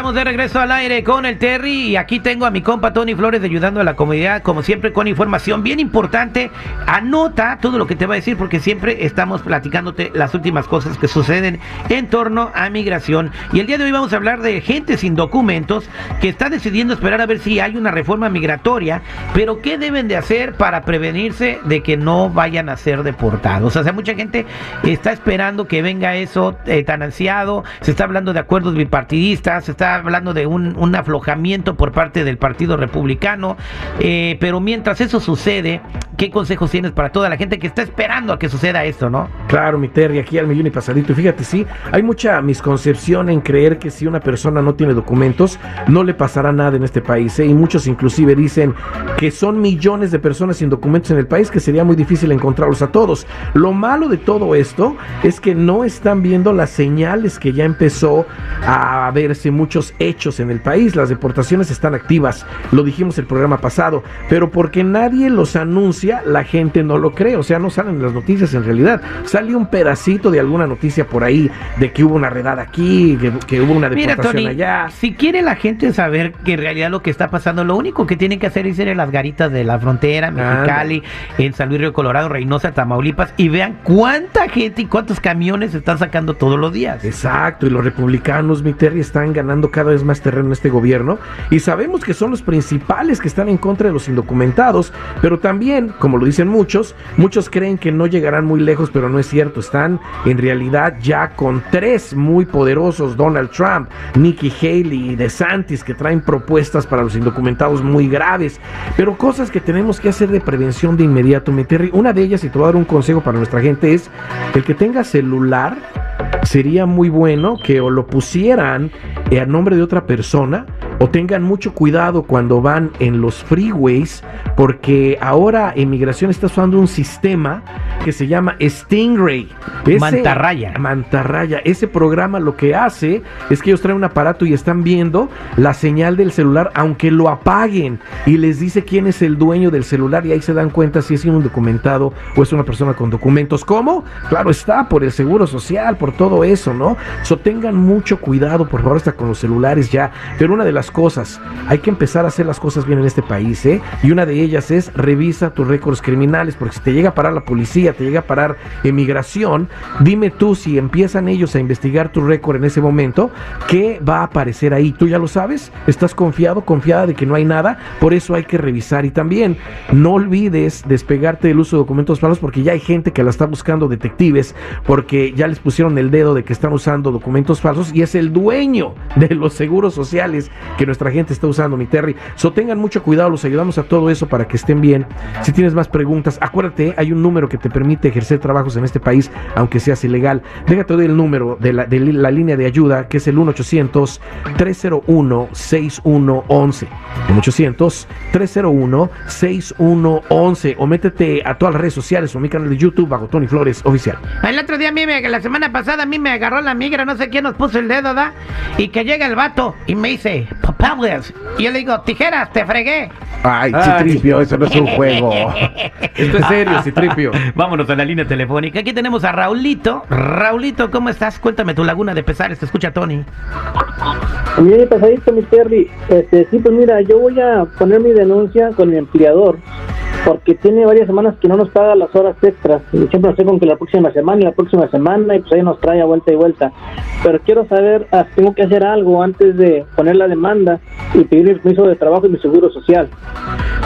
Estamos de regreso al aire con el Terry y aquí tengo a mi compa Tony Flores ayudando a la comunidad, como siempre, con información bien importante. Anota todo lo que te va a decir porque siempre estamos platicándote las últimas cosas que suceden en torno a migración. Y el día de hoy vamos a hablar de gente sin documentos que está decidiendo esperar a ver si hay una reforma migratoria, pero ¿qué deben de hacer para prevenirse de que no vayan a ser deportados? O sea, mucha gente está esperando que venga eso eh, tan ansiado, se está hablando de acuerdos bipartidistas, se está hablando de un, un aflojamiento por parte del Partido Republicano, eh, pero mientras eso sucede, ¿qué consejos tienes para toda la gente que está esperando a que suceda esto, no? Claro, mi Terry, aquí al millón y pasadito. Y fíjate, sí, hay mucha misconcepción en creer que si una persona no tiene documentos, no le pasará nada en este país. ¿eh? Y muchos inclusive dicen que son millones de personas sin documentos en el país, que sería muy difícil encontrarlos a todos. Lo malo de todo esto es que no están viendo las señales que ya empezó a verse muchos hechos en el país. Las deportaciones están activas, lo dijimos el programa pasado, pero porque nadie los anuncia, la gente no lo cree. O sea, no salen las noticias en realidad. Sale un pedacito de alguna noticia por ahí de que hubo una redada aquí, que, que hubo una Mira, deportación Tony, allá. si quiere la gente saber que en realidad lo que está pasando, lo único que tienen que hacer es ir a las garitas de la frontera, Mexicali, en San Luis Río Colorado, Reynosa, Tamaulipas, y vean cuánta gente y cuántos camiones están sacando todos los días. Exacto, y los republicanos, mi Terry, están ganando cada vez más terreno en este gobierno y sabemos que son los principales que están en contra de los indocumentados, pero también, como lo dicen muchos, muchos creen que no llegarán muy lejos, pero no es cierto, están en realidad ya con tres muy poderosos, Donald Trump, Nikki Haley y DeSantis, que traen propuestas para los indocumentados muy graves, pero cosas que tenemos que hacer de prevención de inmediato, mi Terry. Una de ellas, y te voy a dar un consejo para nuestra gente, es el que tenga celular sería muy bueno que lo pusieran a nombre de otra persona o tengan mucho cuidado cuando van en los freeways porque ahora inmigración está usando un sistema que se llama Stingray. Mantarraya. Mantarraya. Ese programa lo que hace es que ellos traen un aparato y están viendo la señal del celular aunque lo apaguen y les dice quién es el dueño del celular y ahí se dan cuenta si es un documentado o es una persona con documentos. ¿Cómo? Claro está, por el seguro social, por todo eso, ¿no? So tengan mucho cuidado, por favor, hasta con los celulares ya. Pero una de las cosas, hay que empezar a hacer las cosas bien en este país, ¿eh? Y una de ellas es revisa tus récords criminales, porque si te llega a parar la policía, te llega a parar emigración, dime tú si empiezan ellos a investigar tu récord en ese momento, ¿qué va a aparecer ahí? ¿Tú ya lo sabes? ¿Estás confiado, confiada de que no hay nada? Por eso hay que revisar y también no olvides despegarte del uso de documentos falsos porque ya hay gente que la está buscando detectives porque ya les pusieron el dedo de que están usando documentos falsos y es el dueño de los seguros sociales que nuestra gente está usando, mi Terry. So tengan mucho cuidado, los ayudamos a todo eso para que estén bien. Si tienes más preguntas, acuérdate, hay un número que te permite ejercer trabajos en este país, aunque seas ilegal. Déjate doy el número de la, de la línea de ayuda, que es el 1-800-301-6111. 1-800-301-6111. O métete a todas las redes sociales o mi canal de YouTube bajo Tony Flores Oficial. El otro día a mí, me, la semana pasada a mí me agarró la migra, no sé quién nos puso el dedo, ¿da? Y que llega el vato y me dice, papaulas. Y yo le digo, tijeras, te fregué. Ay. Citripio, eso no es un juego. Esto es serio, Citripio. Vámonos a la línea telefónica. Aquí tenemos a Raulito. Raulito, ¿cómo estás? Cuéntame tu laguna de pesares. Te escucha Tony. Bien, pasadito, mi Terry. Este, sí, pues mira, yo voy a poner mi denuncia con mi empleador porque tiene varias semanas que no nos paga las horas extras. Y siempre nos estoy con que la próxima semana y la próxima semana y pues ahí nos trae a vuelta y vuelta. Pero quiero saber, ah, tengo que hacer algo antes de poner la demanda y pedir mi permiso de trabajo y mi seguro social.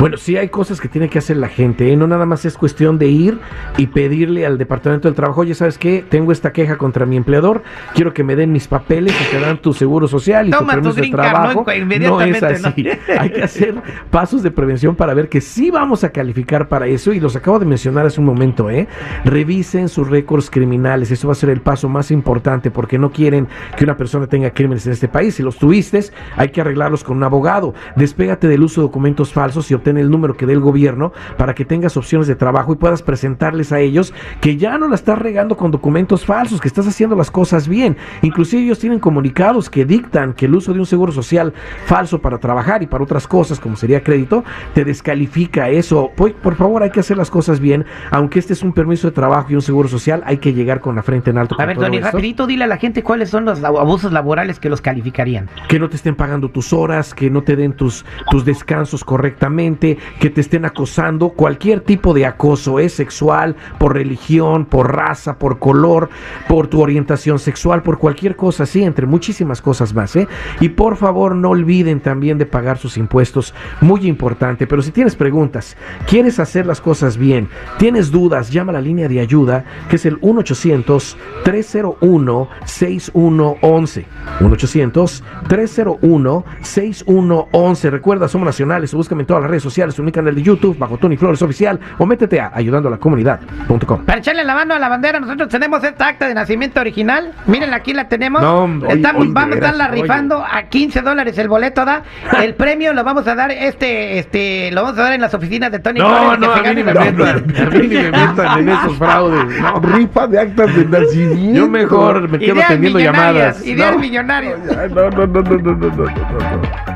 Bueno, sí hay cosas que tiene que hacer la gente, ¿eh? no nada más es cuestión de ir y pedirle al Departamento del Trabajo, oye, ¿sabes qué? Tengo esta queja contra mi empleador, quiero que me den mis papeles y te dan tu seguro social y Toma tu tu permiso de green card, trabajo. ¿no? Inmediatamente, no es así. hay que hacer pasos de prevención para ver que sí vamos a calificar para eso y los acabo de mencionar hace un momento, ¿eh? Revisen sus récords criminales, eso va a ser el paso más importante porque no quieren que una persona tenga crímenes en este país. Si los tuviste, hay que arreglarlos con un abogado. Despégate del uso de documentos falsos y obtén el número que dé el gobierno para que tengas opciones de trabajo y puedas presentarles a ellos que ya no la estás regando con documentos falsos, que estás haciendo las cosas bien. Inclusive ellos tienen comunicados que dictan que el uso de un seguro social falso para trabajar y para otras cosas, como sería crédito, te descalifica eso. Por, favor, hay que hacer las cosas bien. Aunque este es un permiso de trabajo y un seguro social, hay que llegar con la frente en alto. A ver, Tony, rapidito dile a la gente cuáles son los abusos laborales que los calificarían. que no te estén pagando tus horas, que no te den tus, tus descansos correctamente, que te estén acosando, cualquier tipo de acoso es sexual, por religión, por raza, por color, por tu orientación sexual, por cualquier cosa, sí, entre muchísimas cosas más, ¿eh? Y por favor no olviden también de pagar sus impuestos, muy importante, pero si tienes preguntas, quieres hacer las cosas bien, tienes dudas, llama a la línea de ayuda, que es el 1-800-301-6111. 1-800-301-6111. Recuerda, somos nacionales. Búscame en todas las redes sociales, en mi canal de YouTube, bajo Tony Flores Oficial, o métete a ayudando a la comunidad.com. Para echarle la mano a la bandera, nosotros tenemos esta acta de nacimiento original. Miren, aquí la tenemos. No, hombre, oye, Estamos, oye, vamos a estarla oye. rifando a 15 dólares el boleto, ¿da? El premio lo vamos a dar, este, este, lo vamos a dar en las oficinas de Tony no, no, a mí ni me metan. A mí ni me metan en esos fraudes. No, rifa de actas de nacimiento. Yo mejor me quedo atendiendo llamadas. Ideas millonarias. No, no, no, no, no, no, no.